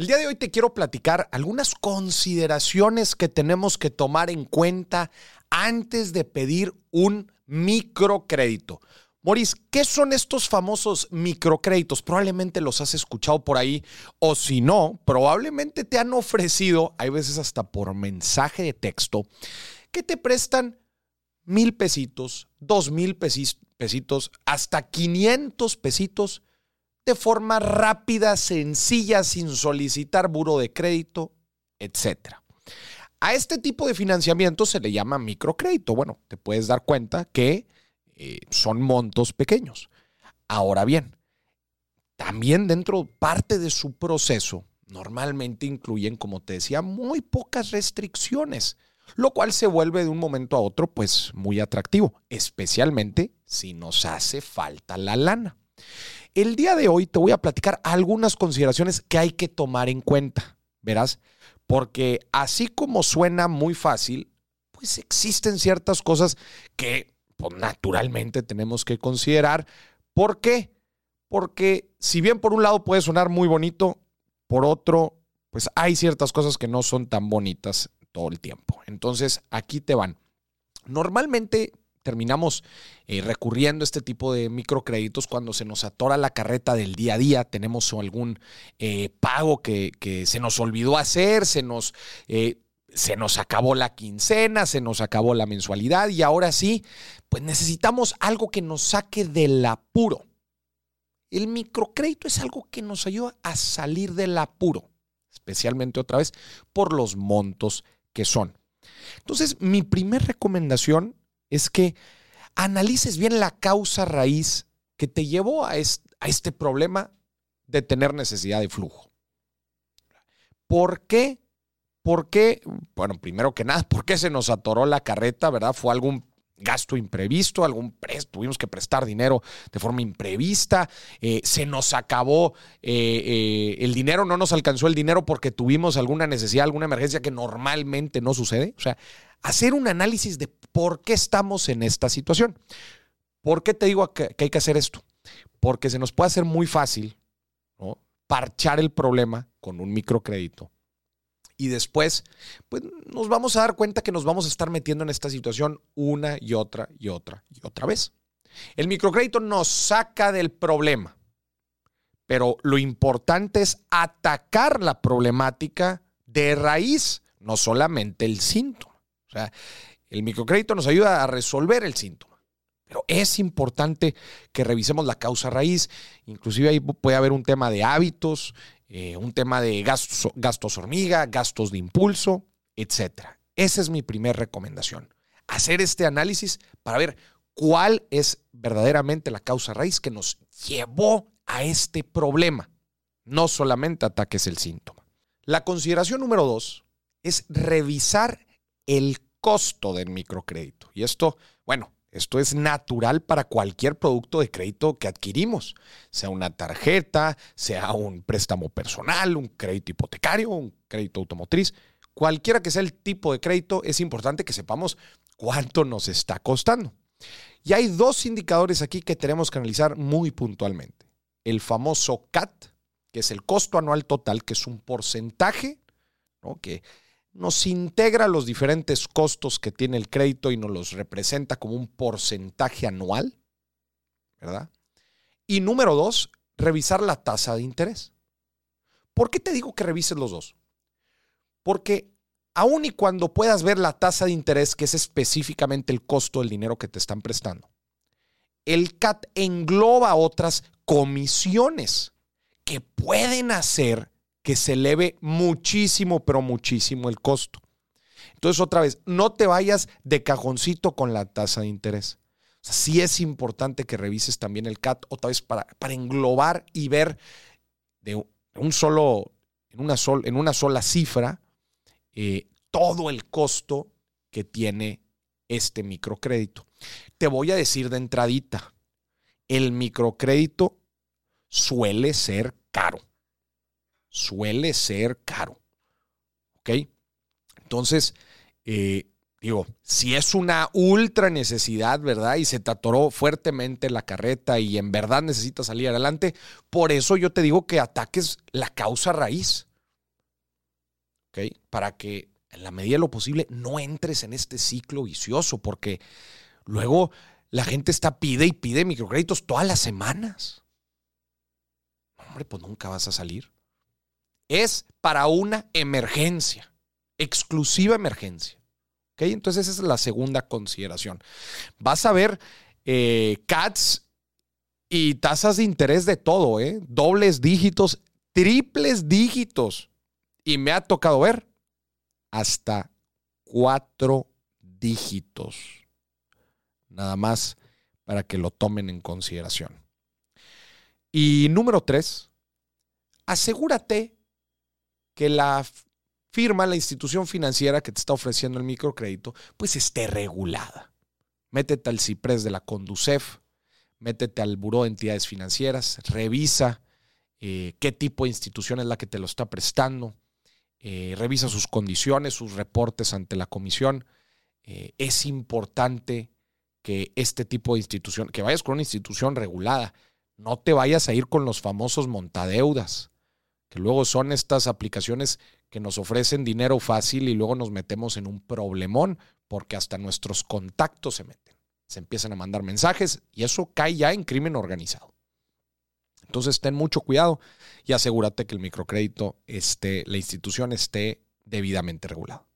El día de hoy te quiero platicar algunas consideraciones que tenemos que tomar en cuenta antes de pedir un microcrédito. Moris, ¿qué son estos famosos microcréditos? Probablemente los has escuchado por ahí o si no, probablemente te han ofrecido, hay veces hasta por mensaje de texto, que te prestan mil pesitos, dos mil pesitos, hasta 500 pesitos de forma rápida, sencilla, sin solicitar buro de crédito, etc. A este tipo de financiamiento se le llama microcrédito. Bueno, te puedes dar cuenta que eh, son montos pequeños. Ahora bien, también dentro parte de su proceso, normalmente incluyen, como te decía, muy pocas restricciones, lo cual se vuelve de un momento a otro pues muy atractivo, especialmente si nos hace falta la lana. El día de hoy te voy a platicar algunas consideraciones que hay que tomar en cuenta, verás, porque así como suena muy fácil, pues existen ciertas cosas que pues, naturalmente tenemos que considerar. ¿Por qué? Porque si bien por un lado puede sonar muy bonito, por otro, pues hay ciertas cosas que no son tan bonitas todo el tiempo. Entonces, aquí te van. Normalmente terminamos eh, recurriendo a este tipo de microcréditos cuando se nos atora la carreta del día a día, tenemos algún eh, pago que, se nos olvidó hacer, se nos, eh, se nos acabó la quincena, se nos acabó la mensualidad y ahora sí, pues necesitamos algo que nos saque del apuro. El microcrédito es algo que nos ayuda a salir del apuro, especialmente otra vez por los montos que son. Entonces, mi primera recomendación es que analices bien la causa raíz que te llevó a este, problema de tener necesidad de flujo. ¿Por qué? ¿Por qué? Bueno, primero que nada, ¿por qué se nos atoró la carreta, verdad? ¿Fue algún gasto imprevisto, algún tuvimos que prestar dinero de forma imprevista, eh, se nos acabó eh, eh, el dinero, no nos alcanzó el dinero porque tuvimos alguna necesidad, alguna emergencia que normalmente no sucede. O sea, hacer un análisis de por qué estamos en esta situación. ¿Por qué te digo que, hay que hacer esto? Porque se nos puede hacer muy fácil parchar el problema con un microcrédito. Y después, pues nos vamos a dar cuenta que nos vamos a estar metiendo en esta situación una y otra y otra y otra vez. El microcrédito nos saca del problema, pero lo importante es atacar la problemática de raíz, no solamente el síntoma. O sea, el microcrédito nos ayuda a resolver el síntoma. Pero es importante que revisemos la causa raíz. Inclusive ahí puede haber un tema de hábitos, eh, un tema de gastos, gastos hormiga, gastos de impulso, etc. Esa es mi primera recomendación. Hacer este análisis para ver cuál es verdaderamente la causa raíz que nos llevó a este problema. No solamente ataques el síntoma. La consideración número dos es revisar el costo del microcrédito. Y esto, bueno, esto es natural para cualquier producto de crédito que adquirimos, sea una tarjeta, sea un préstamo personal, un crédito hipotecario, un crédito automotriz, cualquiera que sea el tipo de crédito, es importante que sepamos cuánto nos está costando. Y hay dos indicadores aquí que tenemos que analizar muy puntualmente. El famoso CAT, que es el costo anual total, que es un porcentaje ¿no? que nos integra los diferentes costos que tiene el crédito y nos los representa como un porcentaje anual, ¿verdad? Y número dos, revisar la tasa de interés. ¿Por qué te digo que revises los dos? Porque aun y cuando puedas ver la tasa de interés, que es específicamente el costo del dinero que te están prestando, el CAT engloba otras comisiones que pueden hacer que se eleve muchísimo, pero muchísimo el costo. Entonces, otra vez, no te vayas de cajoncito con la tasa de interés. Sí es importante que revises también el CAT, otra vez para, para englobar y ver de un solo, en una, sol, en una sola cifra, eh, todo el costo que tiene este microcrédito. Te voy a decir de entradita, el microcrédito suele ser caro suele ser caro. ¿Ok? Entonces, eh, digo, si es una ultra necesidad, ¿verdad? Y se te atoró fuertemente la carreta y en verdad necesitas salir adelante, por eso yo te digo que ataques la causa raíz. ¿ok? Para que en la medida de lo posible no entres en este ciclo vicioso, porque luego la gente está pide y pide microcréditos todas las semanas. Hombre, pues nunca vas a salir. Es para una emergencia, exclusiva emergencia. ¿Ok? Entonces esa es la segunda consideración. Vas a ver eh, CATS y tasas de interés de todo, ¿eh? Dobles dígitos, triples dígitos. Y me ha tocado ver hasta cuatro dígitos. Nada más para que lo tomen en consideración. Y número tres, asegúrate que la firma, la institución financiera que te está ofreciendo el microcrédito, pues esté regulada. Métete al CIPRES de la Conducef, métete al Buró de Entidades Financieras, revisa eh, qué tipo de institución es la que te lo está prestando, eh, revisa sus condiciones, sus reportes ante la comisión. Eh, es importante que este tipo de institución, que vayas con una institución regulada, no te vayas a ir con los famosos montadeudas, que luego son estas aplicaciones que nos ofrecen dinero fácil y luego nos metemos en un problemón porque hasta nuestros contactos se meten. Se empiezan a mandar mensajes y eso cae ya en crimen organizado. Entonces ten mucho cuidado y asegúrate que el microcrédito esté, la institución esté debidamente regulada.